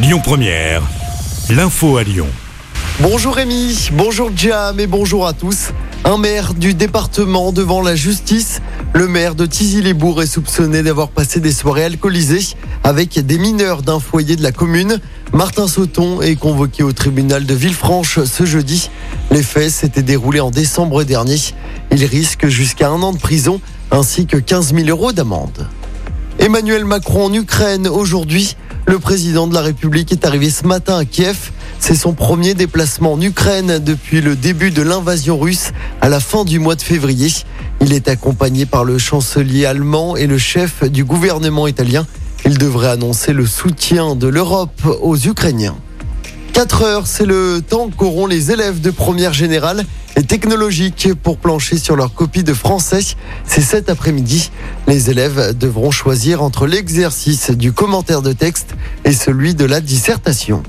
Lyon Première, l'info à Lyon. Bonjour Rémi, bonjour Jam et bonjour à tous. Un maire du département devant la justice. Le maire de Tizy-les-Bourgs est soupçonné d'avoir passé des soirées alcoolisées avec des mineurs d'un foyer de la commune. Martin Sauton est convoqué au tribunal de Villefranche ce jeudi. Les faits s'étaient déroulés en décembre dernier. Il risque jusqu'à un an de prison ainsi que 15 000 euros d'amende. Emmanuel Macron en Ukraine aujourd'hui. Le président de la République est arrivé ce matin à Kiev. C'est son premier déplacement en Ukraine depuis le début de l'invasion russe à la fin du mois de février. Il est accompagné par le chancelier allemand et le chef du gouvernement italien. Il devrait annoncer le soutien de l'Europe aux Ukrainiens. 4 heures, c'est le temps qu'auront les élèves de première générale technologique pour plancher sur leur copie de français. C'est cet après-midi. Les élèves devront choisir entre l'exercice du commentaire de texte et celui de la dissertation.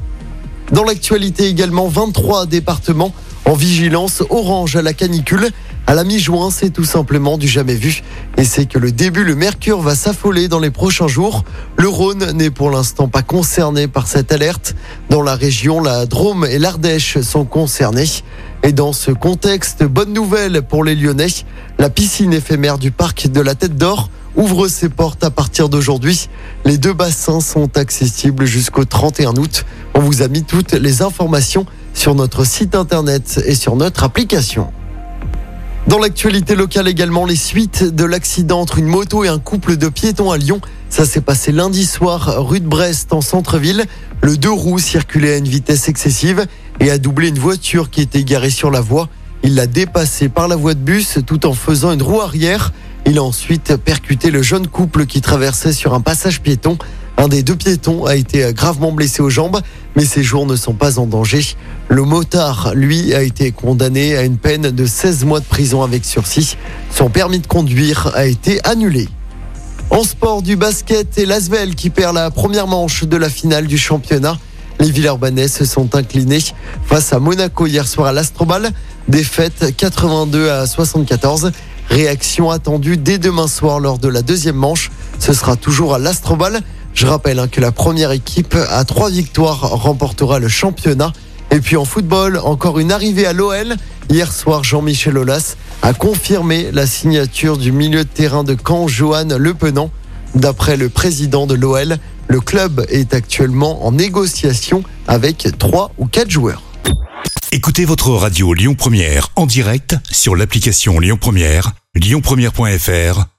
Dans l'actualité également, 23 départements en vigilance orange à la canicule. À la mi-juin, c'est tout simplement du jamais vu. Et c'est que le début, le mercure va s'affoler dans les prochains jours. Le Rhône n'est pour l'instant pas concerné par cette alerte. Dans la région, la Drôme et l'Ardèche sont concernés. Et dans ce contexte, bonne nouvelle pour les Lyonnais. La piscine éphémère du parc de la Tête d'Or ouvre ses portes à partir d'aujourd'hui. Les deux bassins sont accessibles jusqu'au 31 août. On vous a mis toutes les informations sur notre site internet et sur notre application. Dans l'actualité locale également, les suites de l'accident entre une moto et un couple de piétons à Lyon. Ça s'est passé lundi soir rue de Brest en centre-ville. Le deux roues circulait à une vitesse excessive et a doublé une voiture qui était garée sur la voie. Il l'a dépassé par la voie de bus tout en faisant une roue arrière. Il a ensuite percuté le jeune couple qui traversait sur un passage piéton. Un des deux piétons a été gravement blessé aux jambes, mais ses jours ne sont pas en danger. Le motard, lui, a été condamné à une peine de 16 mois de prison avec sursis. Son permis de conduire a été annulé. En sport du basket, et Lasvel qui perd la première manche de la finale du championnat. Les Villeurbanais se sont inclinés face à Monaco hier soir à l'Astrobal. Défaite 82 à 74. Réaction attendue dès demain soir lors de la deuxième manche. Ce sera toujours à l'Astrobal. Je rappelle hein, que la première équipe à trois victoires remportera le championnat. Et puis en football, encore une arrivée à l'OL. Hier soir, Jean-Michel Aulas a confirmé la signature du milieu de terrain de Caen, Johan Lepenant. D'après le président de l'OL, le club est actuellement en négociation avec trois ou quatre joueurs. Écoutez votre radio Lyon Première en direct sur l'application Lyon Première, lyonpremière.fr